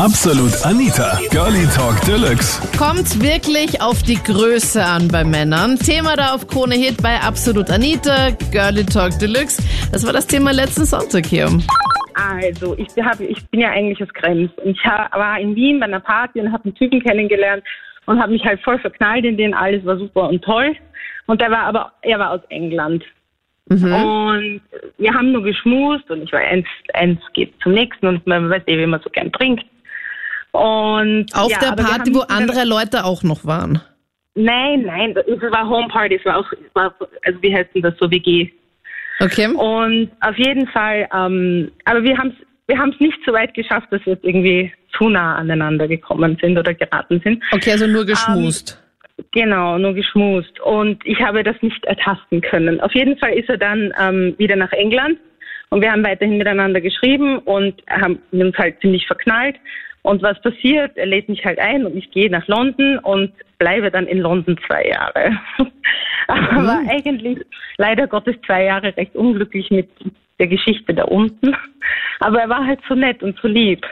Absolut Anita, Girlie Talk Deluxe. Kommt wirklich auf die Größe an bei Männern. Thema da auf Krone Hit bei Absolut Anita, Girlie Talk Deluxe. Das war das Thema letzten Sonntag hier. Also, ich, hab, ich bin ja eigentlich aus Krems. Und ich hab, war in Wien bei einer Party und habe einen Typen kennengelernt und habe mich halt voll verknallt in den. Alles war super und toll. Und er war aber, er war aus England. Und wir haben nur geschmust und ich war eins, eins geht zum nächsten und man weiß eh, wie man so gern trinkt. Und Auf ja, der Party, haben wo andere Leute auch noch waren. Nein, nein, es war Homeparty, es war auch, es war, also wie heißt denn das so, WG. Okay. Und auf jeden Fall, ähm, aber wir haben es wir haben's nicht so weit geschafft, dass wir jetzt irgendwie zu nah aneinander gekommen sind oder geraten sind. Okay, also nur geschmust. Genau, nur geschmust. Und ich habe das nicht ertasten können. Auf jeden Fall ist er dann ähm, wieder nach England und wir haben weiterhin miteinander geschrieben und haben uns halt ziemlich verknallt. Und was passiert? Er lädt mich halt ein und ich gehe nach London und bleibe dann in London zwei Jahre. Aber eigentlich leider Gottes zwei Jahre recht unglücklich mit der Geschichte da unten. Aber er war halt so nett und so lieb.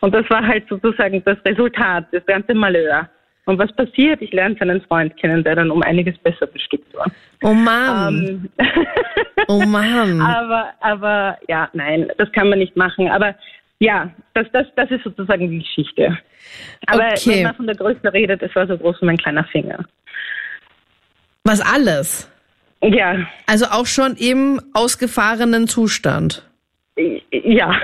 Und das war halt sozusagen das Resultat, das ganze Malheur. Und was passiert? Ich lerne seinen Freund kennen, der dann um einiges besser bestückt war. Oh Mann. Ähm, Oh Mann. aber, aber ja, nein, das kann man nicht machen. Aber ja, das, das, das ist sozusagen die Geschichte. Aber Okay. wenn man von der Größe redet, es war so groß wie mein kleiner Finger. Was alles? Ja, Also auch schon im ausgefahrenen Zustand. ja.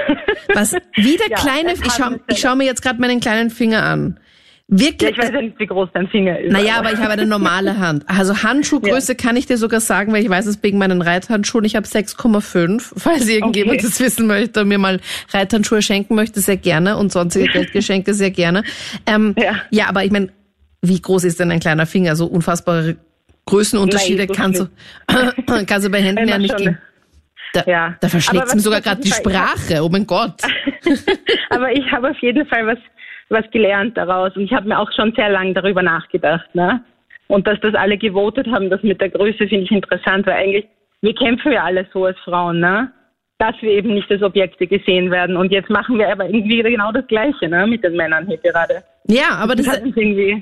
Was? Wie der Ja, kleine, ich hat schau, eine ich schau mir jetzt gerade meinen kleinen Finger an. Ja. Wirklich? Ich weiß ja nicht, wie groß dein Finger ist. naja, aber ich habe eine normale Hand. Also Handschuhgröße kann ich dir sogar sagen, weil ich weiß es wegen meinen Reithandschuhen. Ich habe 6,5. Falls irgendjemand Okay. das wissen möchte und mir mal Reithandschuhe schenken möchte, sehr gerne und sonstige Geldgeschenke sehr gerne. Ähm, Ja. ja, aber ich meine, wie groß ist denn ein kleiner Finger? So unfassbare Größenunterschiede Nein, so kannst du, kannst du bei Händen ja nicht geben. Da, Ja. da verschlägt mir sogar gerade die Sprache. Oh mein Gott. Aber ich habe auf jeden Fall was, was gelernt daraus und ich habe mir auch schon sehr lange darüber nachgedacht. Ne? Und dass das alle gewotet haben, das mit der Größe finde ich interessant, weil eigentlich, wir kämpfen ja alle so als Frauen, ne? dass wir eben nicht als Objekte gesehen werden. Und jetzt machen wir aber irgendwie genau das Gleiche ne? mit den Männern hier gerade. Ja, aber das, Das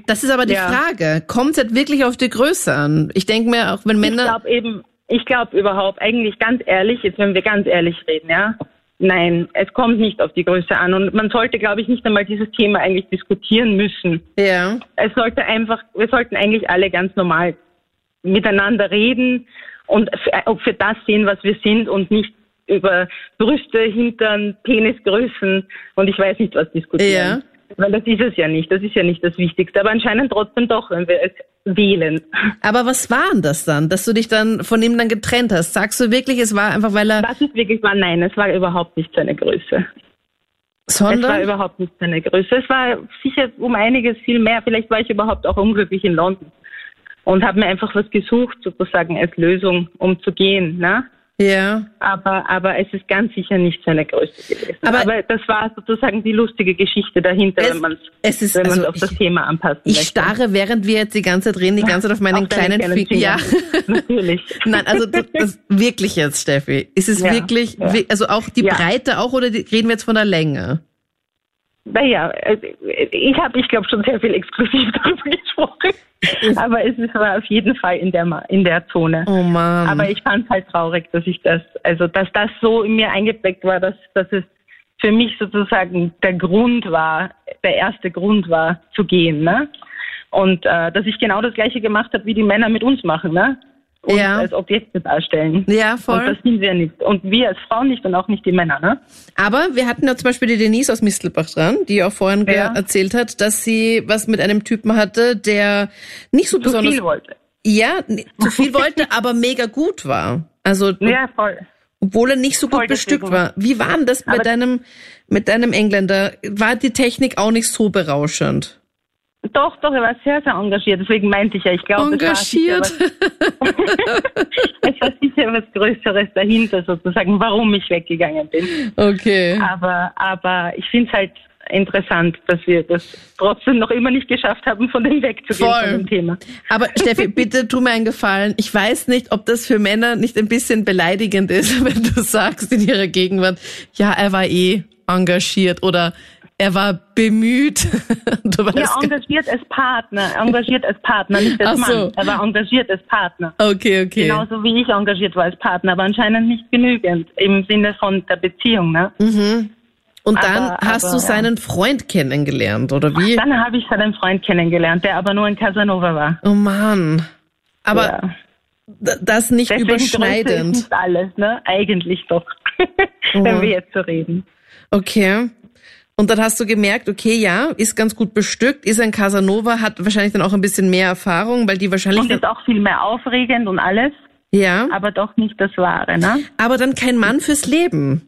das ist aber die Ja. Frage. Kommt es halt wirklich auf die Größe an? Ich denke mir, auch wenn ich Männer... glaube eben, ich glaube überhaupt, eigentlich ganz ehrlich, jetzt wenn wir ganz ehrlich reden, ja, nein, es kommt nicht auf die Größe an. Und man sollte, glaube ich, nicht einmal dieses Thema eigentlich diskutieren müssen. Ja. es sollte einfach, wir sollten eigentlich alle ganz normal miteinander reden und für, auch für das sehen, was wir sind und nicht über Brüste, Hintern, Penisgrößen und ich weiß nicht was diskutieren. Weil das ist es ja nicht, das ist ja nicht das Wichtigste, aber anscheinend trotzdem doch, wenn wir es wählen. Aber was war denn das dann, dass du dich dann von ihm dann getrennt hast? Sagst du wirklich, es war einfach, weil er... Das ist wirklich wahr, nein, es war überhaupt nicht seine Größe. Es war Sondern... überhaupt nicht seine Größe. Es war sicher um einiges viel mehr. Vielleicht war ich überhaupt auch unglücklich in London und habe mir einfach was gesucht, sozusagen als Lösung, um zu gehen. Ne? Ja. Aber, aber es ist ganz sicher nicht seine Größe gewesen. Aber- Aber, das war sozusagen die lustige Geschichte dahinter, Es- wenn man es ist- wenn man also auf das ich- Thema anpassen Ich möchte. starre, während wir jetzt die ganze Zeit reden, die ganze Zeit auf meinen Auf deine kleinen, Finger. Ja. Natürlich. Nein, also das, das wirklich jetzt, Steffi. Ist es Ja, wirklich, ja. also auch die Ja. Breite auch oder die, reden wir jetzt von der Länge? Naja, äh, ich habe, ich glaube, schon sehr viel exklusiv darüber gesprochen. Aber es ist- war auf jeden Fall in der, in der Zone. Oh Mann. Aber ich fand es halt traurig, dass ich das, also dass das so in mir eingeprägt war, dass, dass es für mich sozusagen der Grund war, der erste Grund war, zu gehen, ne? Und äh, dass ich genau das gleiche gemacht habe, wie die Männer mit uns machen, ne? Und Ja. als Objekte darstellen. ja, Und voll. das sind wir nicht. Und wir als Frauen nicht und auch nicht die Männer, ne? Aber wir hatten ja zum Beispiel die Denise aus Mistelbach dran, die auch vorhin Ja. erzählt hat, dass sie was mit einem Typen hatte, der nicht so Zu besonders, viel wollte. ja, zu viel wollte, aber mega gut war. Also, Ja, voll. obwohl er nicht so gut bestückt deswegen. war. Wie war denn das bei deinem, mit deinem Engländer? War die Technik auch nicht so berauschend? Doch, doch, er war sehr, sehr engagiert. Deswegen meinte ich ja, ich glaube, Engagiert. Es, war sicher was- es war sicher was Größeres dahinter, sozusagen, warum ich weggegangen bin. Okay. Aber, aber ich finde es halt interessant, dass wir das trotzdem noch immer nicht geschafft haben, von dem wegzugehen, Voll. von dem Thema. Aber Steffi, bitte tu mir einen Gefallen. Ich weiß nicht, ob das für Männer nicht ein bisschen beleidigend ist, wenn du sagst in ihrer Gegenwart, ja, er war eh engagiert oder er war bemüht. Du ja, engagiert als Partner, engagiert als Partner, nicht als Ach Mann. Er war engagiert als Partner. Okay, okay. Genauso wie ich engagiert war als Partner, aber anscheinend nicht genügend im Sinne von der Beziehung, ne? Mhm. Und dann aber, hast aber, du seinen Freund kennengelernt, oder wie? Dann habe ich seinen Freund kennengelernt, der aber nur in Casanova war. Oh Mann. Aber ja. das nicht Deswegen überschneidend. Ist alles, ne? Eigentlich doch. Wenn wir jetzt so reden. Okay. Und dann hast du gemerkt, okay, ja, ist ganz gut bestückt, ist ein Casanova, hat wahrscheinlich dann auch ein bisschen mehr Erfahrung, weil die wahrscheinlich. Und ist auch viel mehr aufregend und alles. Ja. Aber doch nicht das Wahre, ne? Aber dann kein Mann fürs Leben.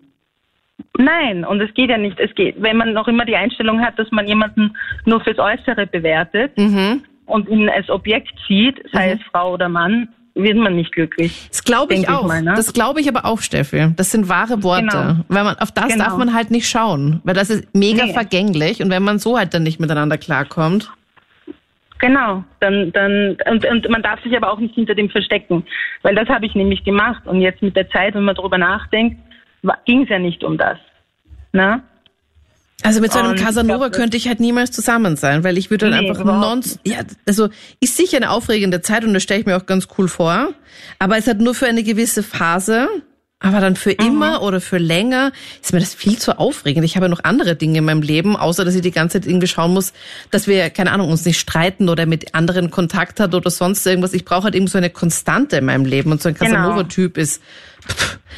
Nein, und es geht ja nicht. Es geht, wenn man noch immer die Einstellung hat, dass man jemanden nur fürs Äußere bewertet mhm. und ihn als Objekt sieht, sei mhm. es Frau oder Mann, wird man nicht glücklich. Das glaube ich auch. Ich mal, ne? Das glaube ich aber auch, Steffi. Das sind wahre Worte. Genau. Weil man auf das genau. darf man halt nicht schauen, weil das ist mega nee. vergänglich und wenn man so halt dann nicht miteinander klarkommt. Genau, dann dann und, und man darf sich aber auch nicht hinter dem verstecken, weil das habe ich nämlich gemacht und jetzt mit der Zeit, wenn man darüber nachdenkt, ging es ja nicht um das. Ne? Also mit so einem und Casanova könnte ich halt niemals zusammen sein, weil ich würde dann nee, einfach nonst, ja, also ist sicher eine aufregende Zeit und das stelle ich mir auch ganz cool vor, aber es hat nur für eine gewisse Phase, aber dann für mhm. immer oder für länger ist mir das viel zu aufregend. Ich habe ja noch andere Dinge in meinem Leben, außer dass ich die ganze Zeit irgendwie schauen muss, dass wir, keine Ahnung, uns nicht streiten oder mit anderen Kontakt hat oder sonst irgendwas. Ich brauche halt irgendwie so eine Konstante in meinem Leben und so ein genau. Casanova-Typ ist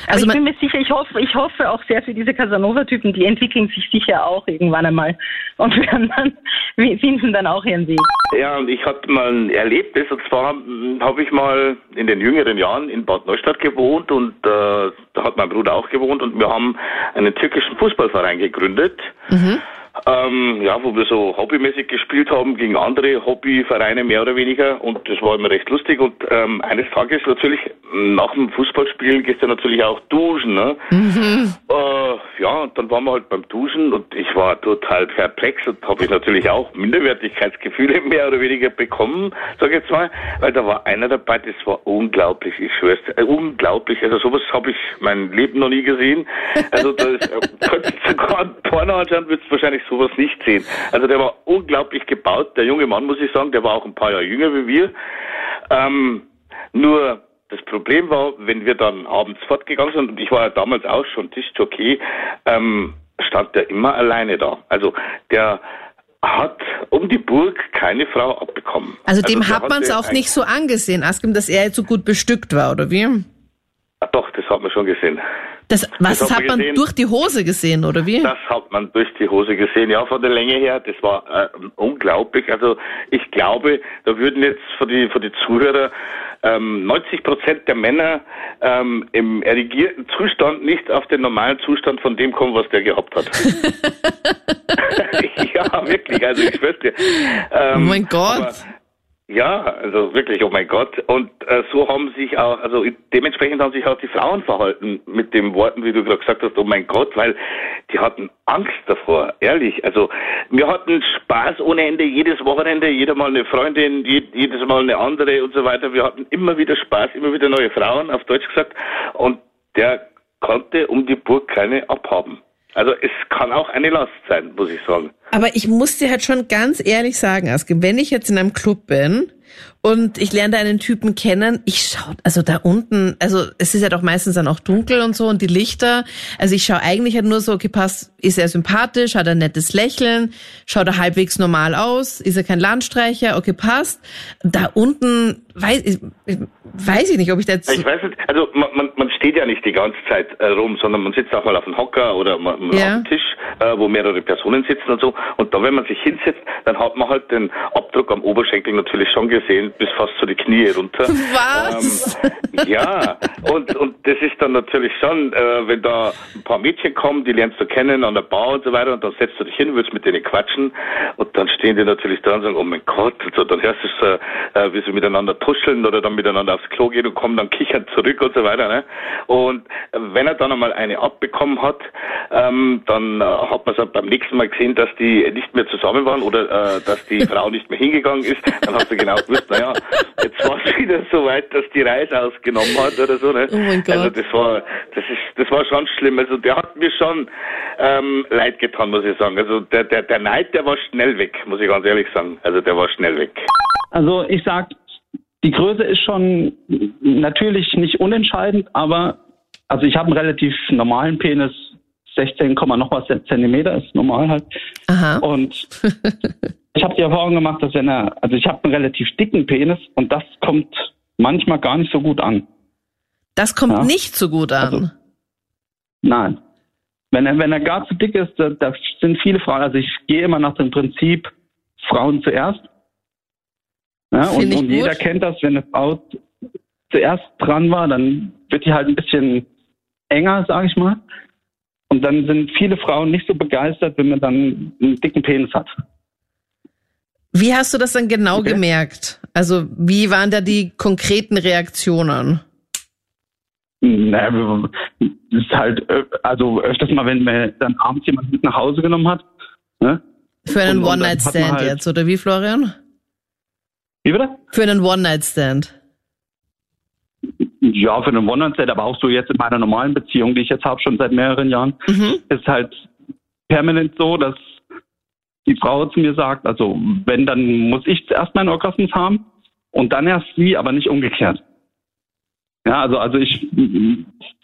also ich bin mir sicher, ich hoffe, ich hoffe auch sehr für diese Casanova-Typen, die entwickeln sich sicher auch irgendwann einmal und werden dann, finden dann auch ihren Weg. Ja, und ich hatte mal ein Erlebnis, und zwar habe ich mal in den jüngeren Jahren in Bad Neustadt gewohnt und äh, da hat mein Bruder auch gewohnt und wir haben einen türkischen Fußballverein gegründet. Mhm. Ähm, ja, wo wir so hobbymäßig gespielt haben gegen andere Hobbyvereine mehr oder weniger und das war immer recht lustig und ähm, eines Tages natürlich nach dem Fußballspielen gehst du natürlich auch duschen, ne? Mhm. Äh, ja, und dann waren wir halt beim Duschen und ich war total perplex und habe ich natürlich auch Minderwertigkeitsgefühle mehr oder weniger bekommen, sag ich jetzt mal, weil da war einer dabei, das war unglaublich, ich schwör's, äh, unglaublich, also sowas habe ich mein Leben noch nie gesehen, also da ist, äh, sogar ein Porno anschauen, würdest wahrscheinlich sowas nicht sehen. Also der war unglaublich gebaut, der junge Mann, muss ich sagen, der war auch ein paar Jahre jünger wie wir. Ähm, nur das Problem war, wenn wir dann abends fortgegangen sind, und ich war ja damals auch schon Tischjockey, ähm, stand der immer alleine da. Also der hat um die Burg keine Frau abbekommen. Also dem also hat man es auch nicht so angesehen, Askim, dass er jetzt so gut bestückt war, oder wie? Doch, das hat man schon gesehen. Das, was das hat, man, gesehen. durch die Hose gesehen, oder wie? Das hat man durch die Hose gesehen, ja, von der Länge her. Das war äh, unglaublich. Also ich glaube, da würden jetzt für die, für die Zuhörer ähm, 90 Prozent der Männer ähm, im erregierten Zustand nicht auf den normalen Zustand von dem kommen, was der gehabt hat. ja, wirklich. Also ich schwör's dir. Ähm, oh mein Gott. Ja, also wirklich, oh mein Gott. Und äh, so haben sich auch, also dementsprechend haben sich auch die Frauen verhalten mit den Worten, wie du gerade gesagt hast, oh mein Gott, weil die hatten Angst davor, ehrlich. Also wir hatten Spaß ohne Ende, jedes Wochenende, jeder mal eine Freundin, jedes Mal eine andere und so weiter. Wir hatten immer wieder Spaß, immer wieder neue Frauen, auf Deutsch gesagt. Und der konnte um die Burg keine abhaben. Also es kann auch eine Last sein, muss ich sagen. Aber ich muss dir halt schon ganz ehrlich sagen, Aske, wenn ich jetzt in einem Club bin und ich lerne da einen Typen kennen. Ich schaue, also da unten, also es ist ja doch meistens dann auch dunkel und so und die Lichter. Also ich schaue eigentlich halt nur so, okay, passt, ist er sympathisch, hat er ein nettes Lächeln, schaut er halbwegs normal aus, ist er kein Landstreicher, okay, passt. Da unten weiß ich, weiß ich nicht, ob ich da jetzt. Ich weiß nicht, also man, man, man steht ja nicht die ganze Zeit äh, rum, sondern man sitzt auch mal auf dem Hocker oder mal, ja. auf dem Tisch, äh, wo mehrere Personen sitzen und so. Und da, wenn man sich hinsetzt, dann hat man halt den Abdruck am Oberschenkel natürlich schon gesehen, bis fast zu die Knie runter. Was? Ähm, ja, und, und das ist dann natürlich schon, äh, wenn da ein paar Mädchen kommen, die lernst du kennen an der Bar und so weiter, und dann setzt du dich hin, willst mit denen quatschen, und dann stehen die natürlich da und sagen, oh mein Gott, und so, dann hörst du so, äh, wie sie miteinander tuscheln oder dann miteinander aufs Klo gehen und kommen dann kichern zurück und so weiter. Ne? Und wenn er dann einmal eine abbekommen hat, ähm, dann äh, hat man es beim nächsten Mal gesehen, dass die nicht mehr zusammen waren oder äh, dass die Frau nicht mehr hingegangen ist, dann hast du genau gewusst, naja, jetzt war es wieder so weit, dass die Reise ausgenommen hat oder so. Ne? Oh mein Gott. Also das war, das ist, das war schon schlimm. Also der hat mir schon ähm, leid getan, muss ich sagen. Also der, der, der Neid, der war schnell weg, muss ich ganz ehrlich sagen. Also der war schnell weg. Also ich sag, die Größe ist schon natürlich nicht unentscheidend, aber also ich habe einen relativ normalen Penis, 16, noch was Zentimeter ist normal halt. Aha. Und ich habe die Erfahrung gemacht, dass wenn er, also ich habe einen relativ dicken Penis und das kommt manchmal gar nicht so gut an. Das kommt Ja. nicht so gut an. Also- Nein. Wenn er, wenn er gar zu dick ist, da, da sind viele Frauen, also ich gehe immer nach dem Prinzip Frauen zuerst. Ja, und, und jeder kennt das, wenn eine Frau zuerst dran war, dann wird die halt ein bisschen enger, sage ich mal. Und dann sind viele Frauen nicht so begeistert, wenn man dann einen dicken Penis hat. Wie hast du das dann genau Okay. gemerkt? Also wie waren da die konkreten Reaktionen? Naja, das ist halt, äh, also öfters mal, wenn man dann abends jemand mit nach Hause genommen hat. Ne? Für einen One-Night-Stand halt- jetzt, oder wie, Florian? Wie bitte? Für einen One-Night-Stand. Ja, für einen One-Night-Stand, aber auch so jetzt in meiner normalen Beziehung, die ich jetzt habe, schon seit mehreren Jahren, Mhm. ist halt permanent so, dass die Frau zu mir sagt, also wenn, dann muss ich zuerst meinen Orgasmus haben und dann erst sie, aber nicht umgekehrt. Ja, also, also ich,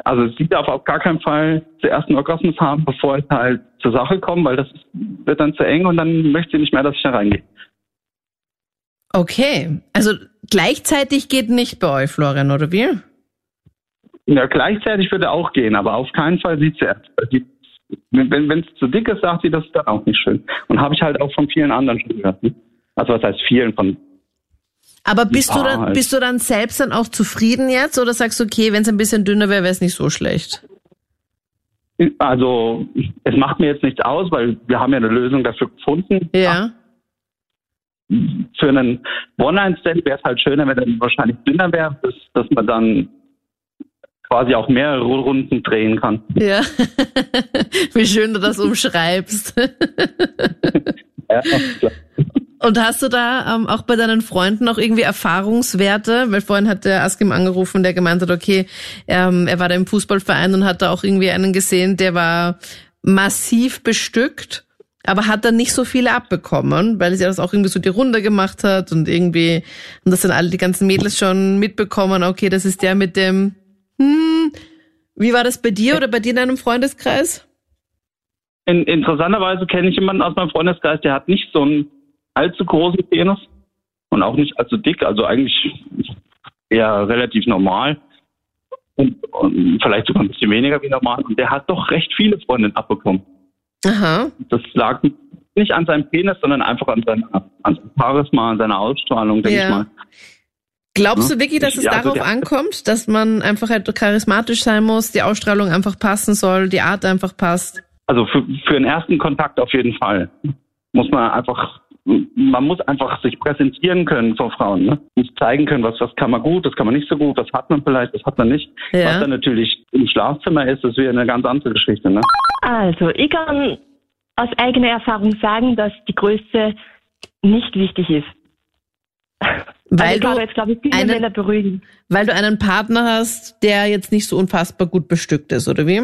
also sie darf auf gar keinen Fall zuerst einen Orgasmus haben, bevor ich halt zur Sache komme, weil das wird dann zu eng und dann möchte sie nicht mehr, dass ich da reingehe. Okay. Also gleichzeitig geht nicht bei euch, Florian, oder wie? Ja, gleichzeitig würde auch gehen, aber auf keinen Fall sie zuerst. Die, wenn es zu dick ist, sagt sie, das ist dann auch nicht schön. Und habe ich halt auch von vielen anderen schon gehört. Ne? Also was heißt vielen von Aber bist du dann, halt. bist du dann selbst dann auch zufrieden jetzt oder sagst du, okay, wenn es ein bisschen dünner wäre, wäre es nicht so schlecht? Also es macht mir jetzt nichts aus, weil wir haben ja eine Lösung dafür gefunden. Ja. Für einen One-Night-Stand wäre es halt schöner, wenn er wahrscheinlich dünner wäre, dass, dass man dann quasi auch mehrere Runden drehen kann. Ja. Wie schön du das umschreibst. Ja, klar. Und hast du da ähm, auch bei deinen Freunden auch irgendwie Erfahrungswerte? Weil vorhin hat der Askim angerufen, der gemeint hat, okay, ähm, er war da im Fußballverein und hat da auch irgendwie einen gesehen, der war massiv bestückt, aber hat dann nicht so viele abbekommen, weil sie das auch irgendwie so die Runde gemacht hat und irgendwie, und das sind alle die ganzen Mädels schon mitbekommen, okay, das ist der mit dem, hm, wie war das bei dir oder bei dir in deinem Freundeskreis? In, interessanterweise kenne ich jemanden aus meinem Freundeskreis, der hat nicht so einen allzu großen Penis und auch nicht allzu dick, also eigentlich eher relativ normal und, und vielleicht sogar ein bisschen weniger wie normal. Und der hat doch recht viele Freundinnen abbekommen. Aha. Das lag nicht an seinem Penis, sondern einfach an seinem, an seinem Charisma, an seiner Ausstrahlung, denke Ja. ich mal. Glaubst Ja. du wirklich, dass es Ja, also darauf der- ankommt, dass man einfach halt charismatisch sein muss, die Ausstrahlung einfach passen soll, die Art einfach passt? Also für, für den ersten Kontakt auf jeden Fall. Muss man einfach, man muss einfach sich präsentieren können vor Frauen. Ne? Muss zeigen können, was, was kann man gut, was kann man nicht so gut, was hat man vielleicht, was hat man nicht. Ja. Was dann natürlich im Schlafzimmer ist, ist wieder eine ganz andere Geschichte. Ne? Also, ich kann aus eigener Erfahrung sagen, dass die Größe nicht wichtig ist. Weil also du, jetzt, glaube ich, einen- weil du einen Partner hast, der jetzt nicht so unfassbar gut bestückt ist, oder wie?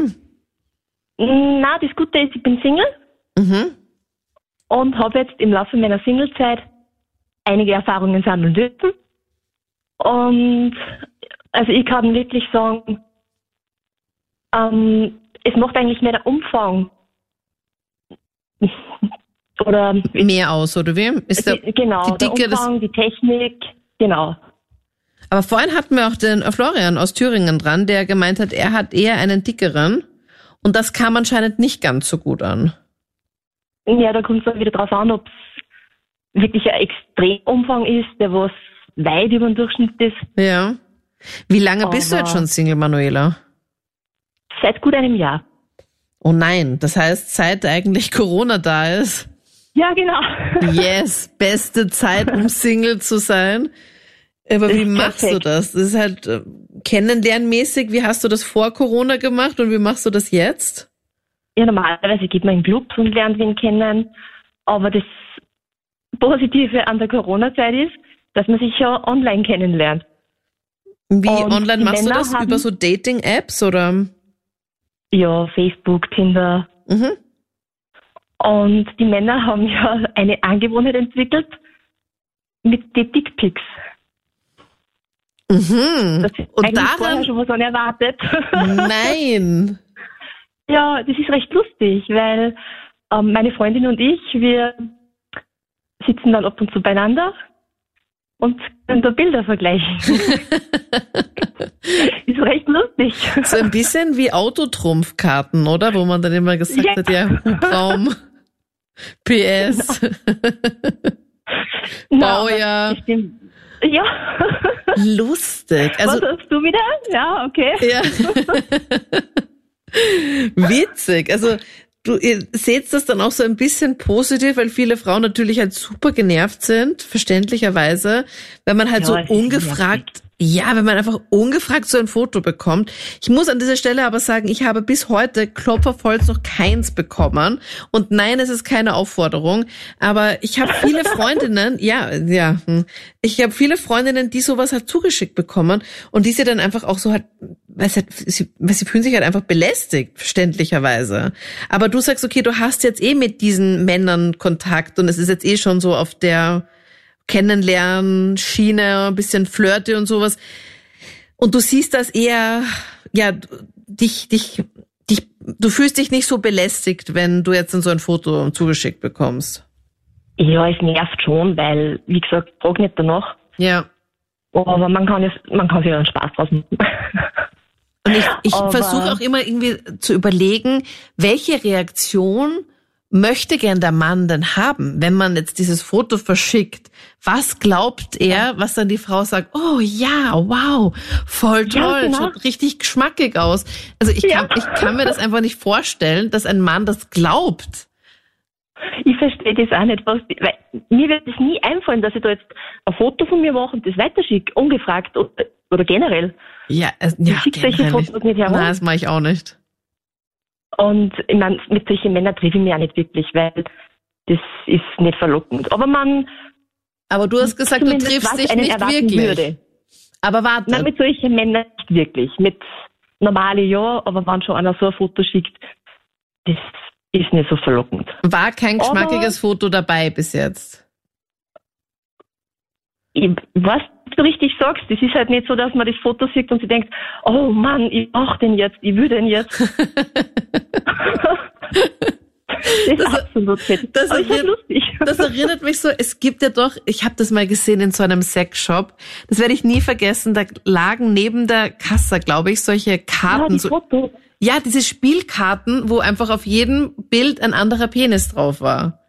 Na, das Gute ist, ich bin Single Mhm. und habe jetzt im Laufe meiner Singlezeit einige Erfahrungen sammeln dürfen. Und also ich kann wirklich sagen, ähm, es macht eigentlich mehr der Umfang. Oder Mehr aus, oder wie? Ist der, Ge- genau, die Dicke, der das- Umfang, die Technik, genau. aber vorhin hatten wir auch den Florian aus Thüringen dran, der gemeint hat, er hat eher einen dickeren. Und das kam anscheinend nicht ganz so gut an. Ja, da kommt es dann wieder drauf an, ob es wirklich ein Extremumfang ist, der was weit über den Durchschnitt ist. Ja. Wie lange bist du Aber- jetzt schon Single, Manuela? Seit gut einem Jahr. Oh nein, das heißt, seit eigentlich Corona da ist. Ja, genau. Yes, beste Zeit, um Single zu sein. Aber wie machst du perfekt. das? Das ist halt äh, kennenlernmäßig. Wie hast du das vor Corona gemacht und wie machst du das jetzt? Ja, normalerweise geht man in Clubs und lernt wen kennen. Aber das Positive an der Corona-Zeit ist, dass man sich ja online kennenlernt. Wie und online machst Männer du das? Über so Dating-Apps oder? Ja, Facebook, Tinder. Mhm. Und die Männer haben ja eine Angewohnheit entwickelt mit den Dickpics. Mhm. Das ist Und daran schon was unerwartet. Nein. ja, das ist recht lustig, weil ähm, meine Freundin und ich, wir sitzen dann ab und zu beieinander und können da Bilder vergleichen. ist recht lustig. So ein bisschen wie Autotrumpfkarten, oder? Wo man dann immer gesagt ja. hat, ja, Hubraum, PS, Baujahr. Ja. Lustig. Also, Was hast du wieder? Ja, okay. Ja. Witzig. Also du ihr seht das dann auch so ein bisschen positiv, weil viele Frauen natürlich halt super genervt sind, verständlicherweise, wenn man halt ja, so ungefragt ja, wenn man einfach ungefragt so ein Foto bekommt. Ich muss an dieser Stelle aber sagen, ich habe bis heute Klopfervolz noch keins bekommen. Und nein, es ist keine Aufforderung. Aber ich habe viele Freundinnen, ja, ja, hm. ich habe viele Freundinnen, die sowas halt zugeschickt bekommen und die sie dann einfach auch so halt, weil sie, sie, weil sie fühlen sich halt einfach belästigt, verständlicherweise. Aber du sagst, okay, du hast jetzt eh mit diesen Männern Kontakt und es ist jetzt eh schon so auf der Kennenlernen, Schiene, ein bisschen Flirte und sowas. Und du siehst das eher, ja, dich, dich, dich, du fühlst dich nicht so belästigt, wenn du jetzt so ein Foto zugeschickt bekommst. Ja, es nervt schon, weil, wie gesagt, frag nicht danach. Ja. Aber man kann es, man kann sich ja einen Spaß draus machen. Und ich, ich versuche auch immer irgendwie zu überlegen, welche Reaktion möchte gern der Mann denn haben, wenn man jetzt dieses Foto verschickt? Was glaubt er, was dann die Frau sagt? Oh ja, wow, voll toll, ja, genau. schaut richtig geschmackig aus. Also ich, ja. kann, ich kann mir das einfach nicht vorstellen, dass ein Mann das glaubt. Ich verstehe das auch nicht. Was, weil mir wird es nie einfallen, dass ich da jetzt ein Foto von mir mache und das weiterschicke, ungefragt oder, oder generell. Ja, äh, ja ich schicke solche Fotos nicht herum. Nein, das mache ich auch nicht. Und ich meine, mit solchen Männern treffe ich mich auch nicht wirklich, weil das ist nicht verlockend. Aber man. Aber du hast gesagt, du triffst dich nicht wirklich. Würde. Aber warte. Nein, mit solchen Männern nicht wirklich. Mit normalen ja, aber wenn schon einer so ein Foto schickt, das ist nicht so verlockend. War kein geschmackiges aber, Foto dabei bis jetzt? Ich weiß du richtig sagst, es ist halt nicht so, dass man das Foto sieht und sie denkt, oh Mann, ich brauche den jetzt, ich will den jetzt. Das, das, absolut fit. Das, erinnert, das erinnert mich so, es gibt ja doch, ich habe das mal gesehen in so einem Sexshop, das werde ich nie vergessen, da lagen neben der Kasse, glaube ich, solche Karten. Ja, die so, ja, diese Spielkarten, wo einfach auf jedem Bild ein anderer Penis drauf war.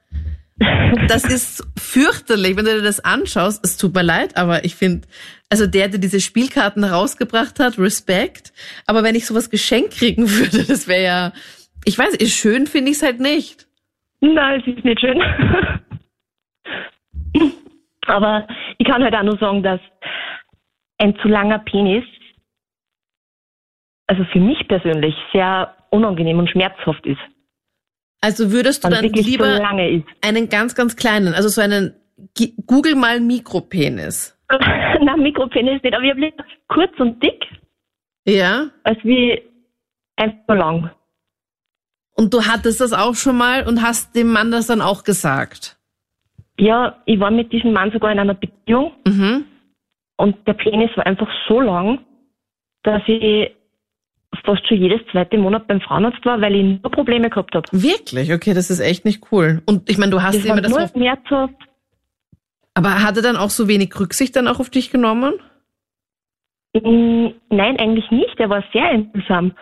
Das ist fürchterlich, wenn du dir das anschaust. Es tut mir leid, aber ich finde, also der, der diese Spielkarten rausgebracht hat, Respekt. Aber wenn ich sowas geschenkt kriegen würde, das wäre ja, ich weiß, ist schön finde ich es halt nicht. Nein, es ist nicht schön. aber ich kann halt auch nur sagen, dass ein zu langer Penis, also für mich persönlich, sehr unangenehm und schmerzhaft ist. Also würdest du dann lieber so einen ganz, ganz kleinen, also so einen, google mal Mikropenis. Na, Mikropenis nicht, aber ich habe lieber kurz und dick. Ja. Als wie einfach lang. Und du hattest das auch schon mal und hast dem Mann das dann auch gesagt? Ja, ich war mit diesem Mann sogar in einer Beziehung. Mhm. Und der Penis war einfach so lang, dass ich fast schon jedes zweite Monat beim Frauenarzt war, weil ich nur Probleme gehabt habe. Wirklich? Okay, das ist echt nicht cool. Und ich meine, du hast das immer das nur auf... schmerzhaft. Aber hat er dann auch so wenig Rücksicht dann auch auf dich genommen? Mm, nein, eigentlich nicht. Er war sehr einfühlsam.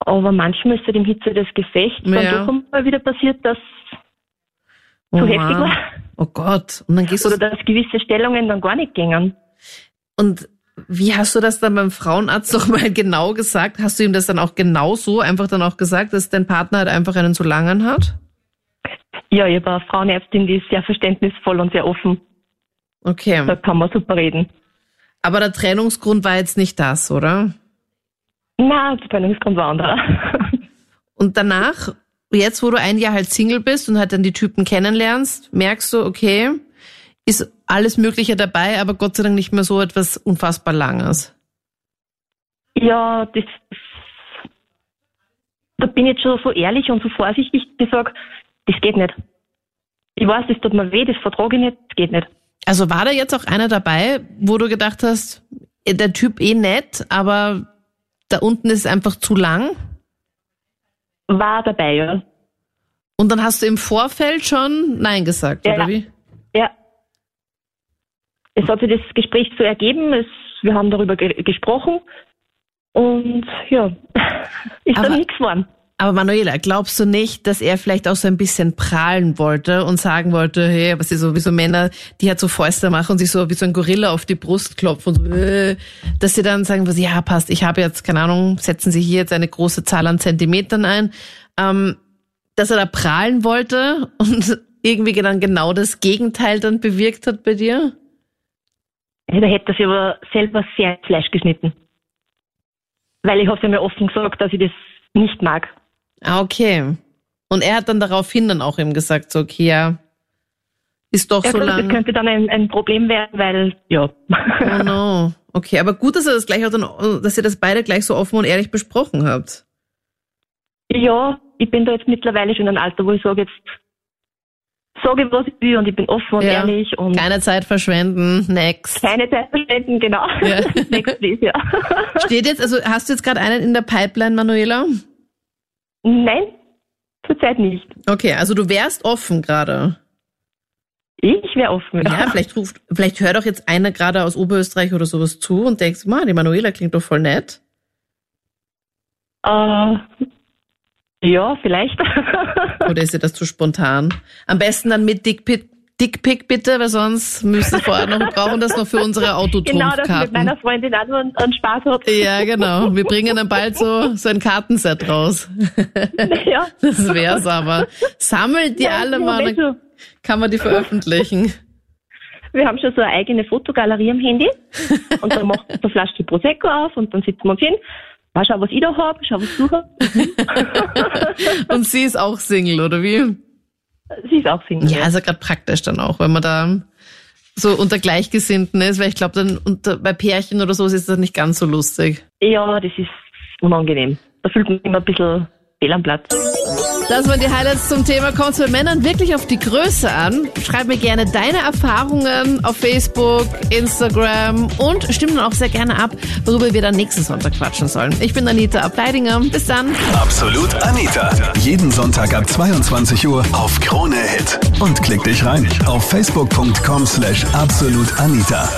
Aber manchmal ist er dem Hitze des Gefechts ja. dann doch mal wieder passiert, dass oh zu heftig war. Oh Gott. Und dann gehst Oder dass gewisse Stellungen dann gar nicht gingen. Und wie hast du das dann beim Frauenarzt doch mal genau gesagt? Hast du ihm das dann auch genau so einfach dann auch gesagt, dass dein Partner halt einfach einen zu langen hat? Ja, ich habe eine Frauenärztin, die ist sehr verständnisvoll und sehr offen. Okay. Da kann man super reden. Aber der Trennungsgrund war jetzt nicht das, oder? Nein, der Trennungsgrund war anderer. und danach, jetzt wo du ein Jahr halt Single bist und halt dann die Typen kennenlernst, merkst du, okay, ist alles Mögliche dabei, aber Gott sei Dank nicht mehr so etwas unfassbar Langes. Ja, das, da bin ich jetzt schon so ehrlich und so vorsichtig, ich sage, das geht nicht. Ich weiß, das tut mir weh, das vertrage ich nicht, das geht nicht. Also war da jetzt auch einer dabei, wo du gedacht hast, der Typ eh nett, aber da unten ist es einfach zu lang? War dabei, ja. Und dann hast du im Vorfeld schon Nein gesagt, ja, oder wie? Ja. Es hat sich das Gespräch so ergeben, es, wir haben darüber ge gesprochen und ja, ist aber, dann nichts geworden. Aber Manuela, glaubst du nicht, dass er vielleicht auch so ein bisschen prahlen wollte und sagen wollte, hey, was ist so, wie so Männer, die halt so Fäuste machen und sich so wie so ein Gorilla auf die Brust klopfen und so, äh, dass sie dann sagen, was, ja, passt, ich habe jetzt, keine Ahnung, setzen Sie hier jetzt eine große Zahl an Zentimetern ein, ähm, dass er da prahlen wollte und irgendwie dann genau das Gegenteil dann bewirkt hat bei dir? Da hätte er sich aber selber sehr Fleisch geschnitten. Weil ich habe ja mir offen gesagt, dass ich das nicht mag. Ah, okay. Und er hat dann daraufhin dann auch ihm gesagt, so, okay, ja, ist doch ja, so lang. Das könnte dann ein, ein Problem werden, weil, ja. Oh no. Okay, aber gut, dass ihr das gleich auch dann, dass ihr das beide gleich so offen und ehrlich besprochen habt. Ja, ich bin da jetzt mittlerweile schon in einem Alter, wo ich sage, jetzt sage was ich will und ich bin offen und ja. ehrlich und. Keine Zeit verschwenden, next. Keine Zeit verschwenden, genau. Ja. next please, ja. Steht jetzt, also hast du jetzt gerade einen in der Pipeline, Manuela? Nein, zurzeit nicht. Okay, also du wärst offen gerade. Ich wäre offen. Ja, vielleicht ruft, vielleicht hört doch jetzt einer gerade aus Oberösterreich oder sowas zu und denkst, man, die Manuela klingt doch voll nett. Äh, ja, vielleicht. oder ist dir das zu spontan? Am besten dann mit Dickpick Dickpick bitte, weil sonst müssen wir vorher noch, brauchen das noch für unsere Autotrumpfkarten. Genau, dass ich mit meiner Freundin auch einen, einen Spaß hat. Ja, genau. Wir bringen dann bald so, so ein Kartenset raus. Ja. Das wär's aber. Sammelt die ja, alle mal, dann kann man die veröffentlichen. Wir haben schon so eine eigene Fotogalerie am Handy und dann macht so Flasche Prosecco auf und dann sitzen wir uns hin. Mal schau, was ich da hab, schau, was du hast. und sie ist auch Single, oder wie? Sie ist auch Single. Ja, ist ja gerade praktisch dann auch, wenn man da so unter Gleichgesinnten ist, weil ich glaube, dann unter, bei Pärchen oder so ist das nicht ganz so lustig. Ja, das ist unangenehm. Da fühlt man immer ein bisschen fehl am Platz. Das waren die Highlights zum Thema. Kommt bei Männern wirklich auf die Größe an? Schreib mir gerne deine Erfahrungen auf Facebook, Instagram und stimm dann auch sehr gerne ab, worüber wir dann nächsten Sonntag quatschen sollen. Ich bin Anita Ableidinger. Bis dann. Absolut Anita. Jeden Sonntag ab 22 Uhr auf Krone Hit. Und klick dich rein auf facebook.com slash absolutanita.